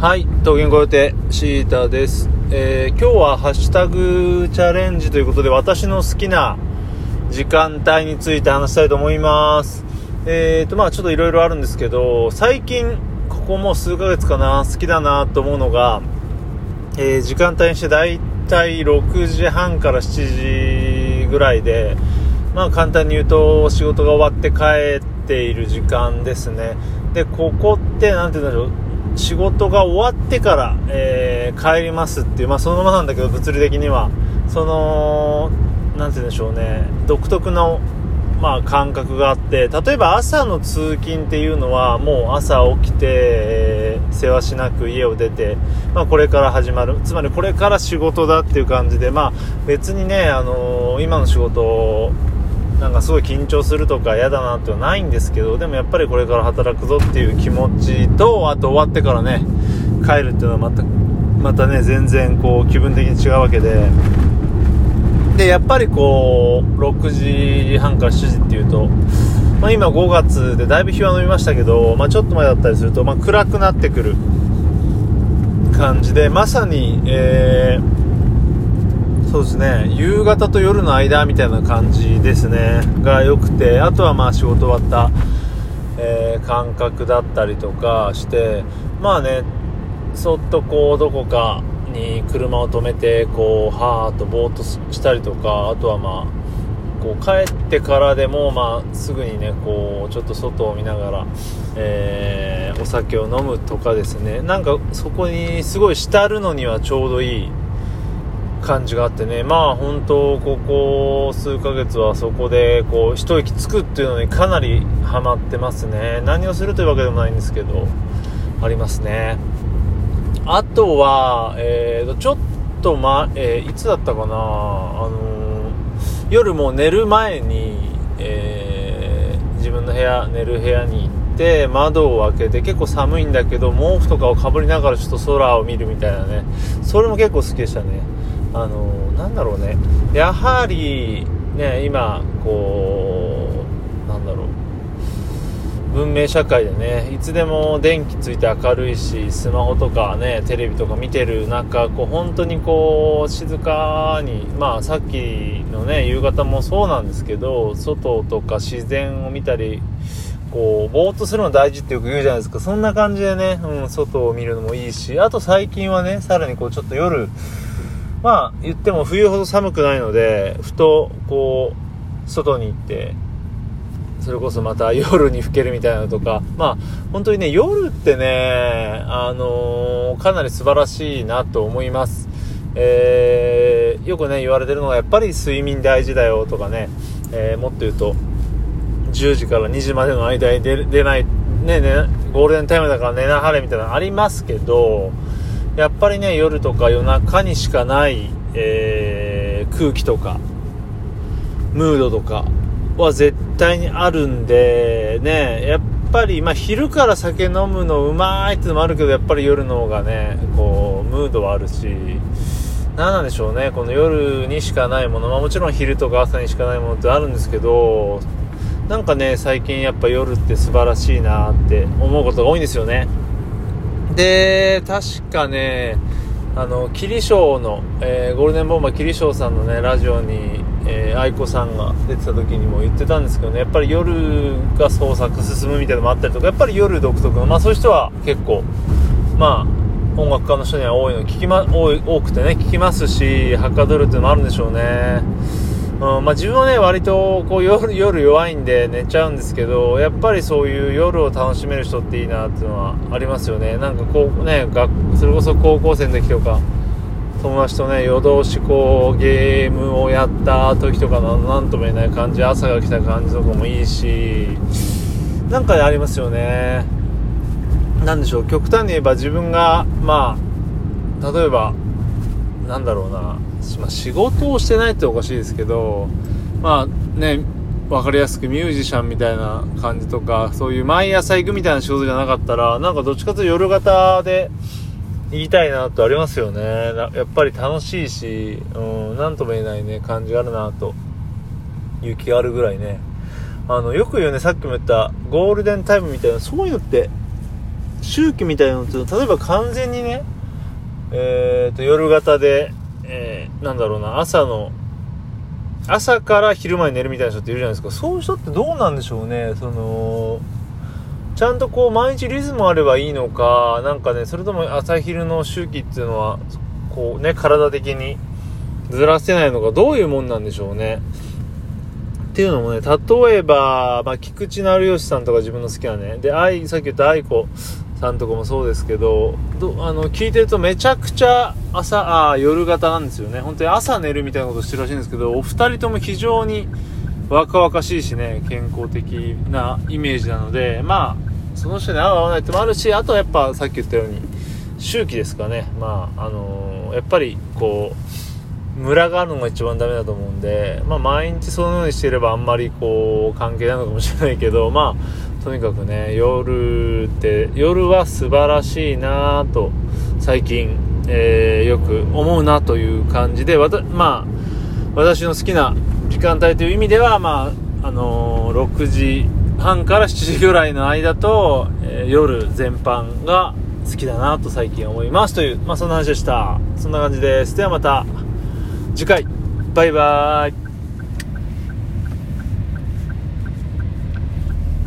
はい、桃源ご予定、シータです。えー今日はハッシュタグチャレンジということで、私の好きな時間帯について話したいと思います。えーと、まあちょっといろいろあるんですけど、最近、ここも数ヶ月かな、好きだなと思うのが、えー時間帯にしてだいたい6時半から7時ぐらいで、まあ簡単に言うと仕事が終わって帰っている時間ですね。で、ここって、なんて言うんだろう、仕事が終わってから、えー帰りますっていう、まあそのままなんだけど、物理的には。その、なんて言うんでしょうね、独特の、まあ感覚があって、例えば朝の通勤っていうのは、もう朝起きて、えー世話しなく家を出て、まあこれから始まる。つまりこれから仕事だっていう感じで、まあ別にね、あのー今の仕事、なんかすごい緊張するとか嫌だなってはないんですけどでもやっぱりこれから働くぞっていう気持ちとあと終わってからね帰るっていうのはまたまたね全然こう気分的に違うわけで。でやっぱりこう6時半から7時っていうと、まあ、今5月でだいぶ日は伸びましたけど、まあ、ちょっと前だったりすると、まあ、暗くなってくる感じでまさに、えーそうですね。夕方と夜の間みたいな感じですね。が良くてあとはまあ仕事終わった、えー感覚だったりとかしてまあねそっとこうどこかに車を止めてこうはーとぼーっとしたりとかあとはまあこう帰ってからでも、まあ、すぐにねこうちょっと外を見ながら、えーお酒を飲むとかですね。なんかそこにすごい浸るのにはちょうどいい感じがあってね。まあ本当ここ数ヶ月はそこでこう一息つくっていうのにかなりハマってますね。何をするというわけでもないんですけどありますね。あとは、えーと、ちょっとま、えーいつだったかな。あのー夜もう寝る前に、えー自分の部屋寝る部屋に行って窓を開けて結構寒いんだけど毛布とかをかぶりながらちょっと空を見るみたいなね。それも結構好きでしたね。あのなんだろうね。やはりね今こうなんだろう。文明社会でねいつでも電気ついて明るいしスマホとかねテレビとか見てる中こう本当にこう静かにまあさっきのね夕方もそうなんですけど外とか自然を見たりこうぼーっとするの大事ってよく言うじゃないですか。そんな感じでね、うん、外を見るのもいいしあと最近はねさらにこうちょっと夜まあ言っても冬ほど寒くないのでふとこう外に行ってそれこそまた夜に更けるみたいなのとか、まあ、本当にね、夜ってね、あのーかなり素晴らしいなと思います。えーよくね、言われてるのが、やっぱり睡眠大事だよとかね、えーもっと言うと、10時から2時までの間に出出ない、ねね、ゴールデンタイムだから寝なはれみたいなのありますけど、やっぱりね、夜とか夜中にしかない、えー空気とか、ムードとかは絶対にあるんで、ね、やっぱり、まあ、昼から酒飲むのうまいってのもあるけど、やっぱり夜の方がね、こう、ムードはあるし、何なんでしょうね、この夜にしかないもの、まあ、もちろん昼とか朝にしかないものってあるんですけど、なんかね、最近やっぱ夜って素晴らしいなって思うことが多いんですよね。で、確かね、あの、キリショーの、えーゴールデンボンバーキリショーさんのね、ラジオに、えー愛子さんが出てた時にも言ってたんですけどね、やっぱり夜が創作進むみたいなのもあったりとか、やっぱり夜独特の、まあそういう人は結構、まあ、音楽家の人には多いの、聞きま、多、多くてね、聞きますし、はかどるっていうのもあるんでしょうね。うん、まあ自分はね、割とこう夜、夜弱いんで寝ちゃうんですけど、やっぱりそういう夜を楽しめる人っていいなっていうのはありますよね。なんかこうね、学それこそ高校生の時とか、友達とね、夜通しこうゲームをやった時とかのなんとも言えない感じ、朝が来た感じとかもいいし、なんかありますよね。なんでしょう、極端に言えば自分が、まあ、例えば、なんだろうな、まあ、仕事をしてないっておかしいですけど、まあね、わかりやすくミュージシャンみたいな感じとか、そういう毎朝行くみたいな仕事じゃなかったら、なんかどっちかというと夜型で言いたいなってありますよね。やっぱり楽しいし、うん、なんとも言えないね、感じがあるなと、いう気があるぐらいね。あの、よく言うね、さっきも言ったゴールデンタイムみたいな、そういうのって、周期みたいなのって例えば完全にねえー、と夜型で、えー、なんだろうな朝の朝から昼間に寝るみたいな人っているじゃないですか。そういう人ってどうなんでしょうね。そのちゃんとこう毎日リズムあればいいのかなんかねそれとも朝昼の周期っていうのはこうね体的にずらせないのかどういうもんなんでしょうね。っていうのもね例えば、まあ、菊池成吉さんとか自分の好きなねで愛さっき言った愛子さんとかもそうですけどあの聞いてるとめちゃくちゃ朝あ夜型なんですよね。本当に朝寝るみたいなことしてるらしいんですけどお二人とも非常に若々しいしね健康的なイメージなのでまあその人に合う合わないってもあるしあとはやっぱさっき言ったように周期ですかね。まああのー、やっぱりこうムラがあるのが一番ダメだと思うんで、まあ、毎日そのようにしていればあんまりこう関係ないのかもしれないけどまあとにかくね夜って夜は素晴らしいなと最近、えー、よく思うなという感じでわたまあ私の好きな時間帯という意味ではまああのー、6時半から7時ぐらいの間と、えー、夜全般が好きだなと最近思います。という、まあ、そんな話でした。そんな感じです。ではまた次回。バイバーイ。